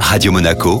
Radio Monaco,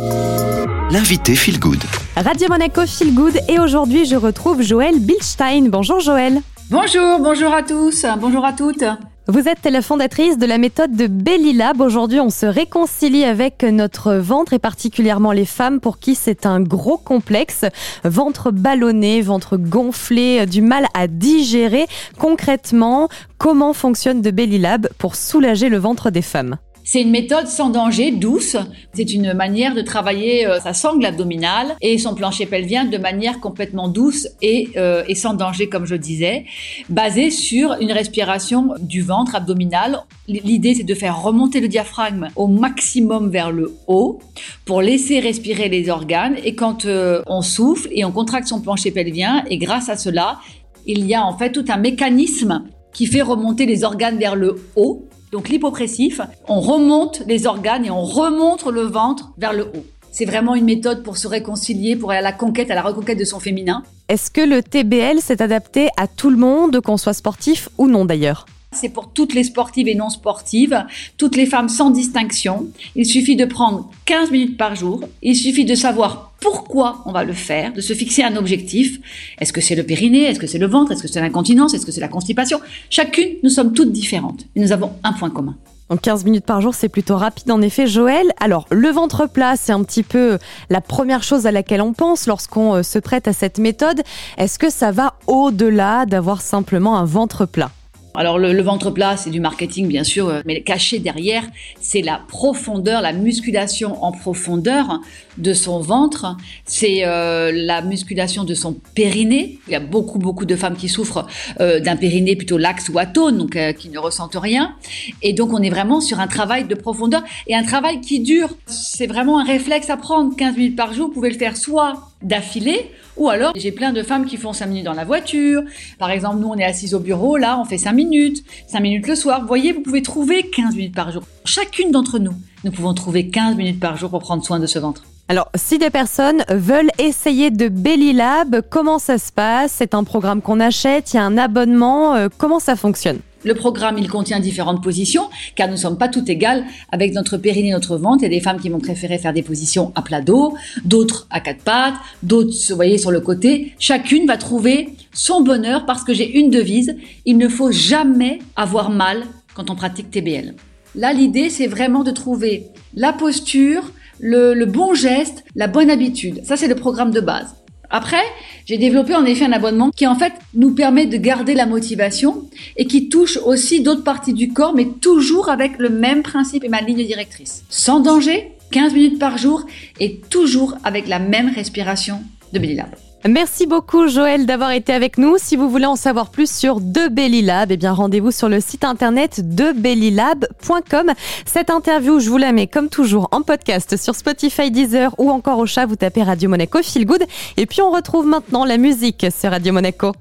l'invité Feel Good. Radio Monaco Feel Good et aujourd'hui je retrouve Joël Bilstein. Bonjour Joël. Bonjour, bonjour à tous, bonjour à toutes. Vous êtes la fondatrice de la méthode de Belly Lab. Aujourd'hui, on se réconcilie avec notre ventre et particulièrement les femmes pour qui c'est un gros complexe. Ventre ballonné, ventre gonflé, du mal à digérer. Concrètement, comment fonctionne de Belly Lab pour soulager le ventre des femmes? C'est une méthode sans danger, douce. C'est une manière de travailler euh, sa sangle abdominale et son plancher pelvien de manière complètement douce et, euh, et sans danger, comme je disais, basée sur une respiration du ventre abdominal. L'idée, c'est de faire remonter le diaphragme au maximum vers le haut pour laisser respirer les organes. Et quand euh, on souffle et on contracte son plancher pelvien, et grâce à cela, il y a en fait tout un mécanisme qui fait remonter les organes vers le haut donc l'hypopressif, on remonte les organes et on remonte le ventre vers le haut. C'est vraiment une méthode pour se réconcilier, pour aller à la conquête, à la reconquête de son féminin. Est-ce que le TBL s'est adapté à tout le monde, qu'on soit sportif ou non d'ailleurs? C'est pour toutes les sportives et non sportives, toutes les femmes sans distinction. Il suffit de prendre 15 minutes par jour. Il suffit de savoir pourquoi on va le faire, de se fixer un objectif. Est-ce que c'est le périnée? Est-ce que c'est le ventre? Est-ce que c'est l'incontinence? Est-ce que c'est la constipation? Chacune, nous sommes toutes différentes. Et nous avons un point commun. Donc 15 minutes par jour, c'est plutôt rapide en effet, Joël. Alors, le ventre plat, c'est un petit peu la première chose à laquelle on pense lorsqu'on euh, se prête à cette méthode. Est-ce que ça va au-delà d'avoir simplement un ventre plat? Alors le, ventre plat, c'est du marketing bien sûr, euh, mais caché derrière, c'est la profondeur, la musculation en profondeur de son ventre, c'est euh, la musculation de son périnée. Il y a beaucoup beaucoup de femmes qui souffrent euh, d'un périnée plutôt laxe ou atone, donc qui ne ressentent rien. Et donc on est vraiment sur un travail de profondeur et un travail qui dure. C'est vraiment un réflexe à prendre. 15 minutes par jour, vous pouvez le faire soit d'affilée ou alors j'ai plein de femmes qui font 5 minutes dans la voiture. Par exemple, nous on est assis au bureau, là on fait 5 minutes, 5 minutes le soir. Vous voyez, vous pouvez trouver 15 minutes par jour. Chacune d'entre nous, nous pouvons trouver 15 minutes par jour pour prendre soin de ce ventre. Alors, si des personnes veulent essayer de Belly Lab, comment ça se passe? C'est un programme qu'on achète, il y a un abonnement, euh, comment ça fonctionne? Le programme, il contient différentes positions, car nous ne sommes pas toutes égales avec notre périnée notre ventre. Il y a des femmes qui vont préférer faire des positions à plat dos, d'autres à quatre pattes, d'autres, vous voyez, sur le côté. Chacune va trouver son bonheur parce que j'ai une devise. Il ne faut jamais avoir mal quand on pratique TBL. Là, l'idée, c'est vraiment de trouver la posture, le, le bon geste, la bonne habitude. Ça, c'est le programme de base. Après, j'ai développé en effet un abonnement qui en fait nous permet de garder la motivation et qui touche aussi d'autres parties du corps, mais toujours avec le même principe et ma ligne directrice. Sans danger, 15 minutes par jour et toujours avec la même respiration de Belly Lab. Merci beaucoup Joël d'avoir été avec nous. Si vous voulez en savoir plus sur De Bellylab, eh bien rendez-vous sur le site internet debellylab.com. Cette interview, je vous la mets comme toujours en podcast sur Spotify, Deezer ou encore au chat, vous tapez Radio Monaco Feel Good. Et puis on retrouve maintenant la musique sur Radio Monaco.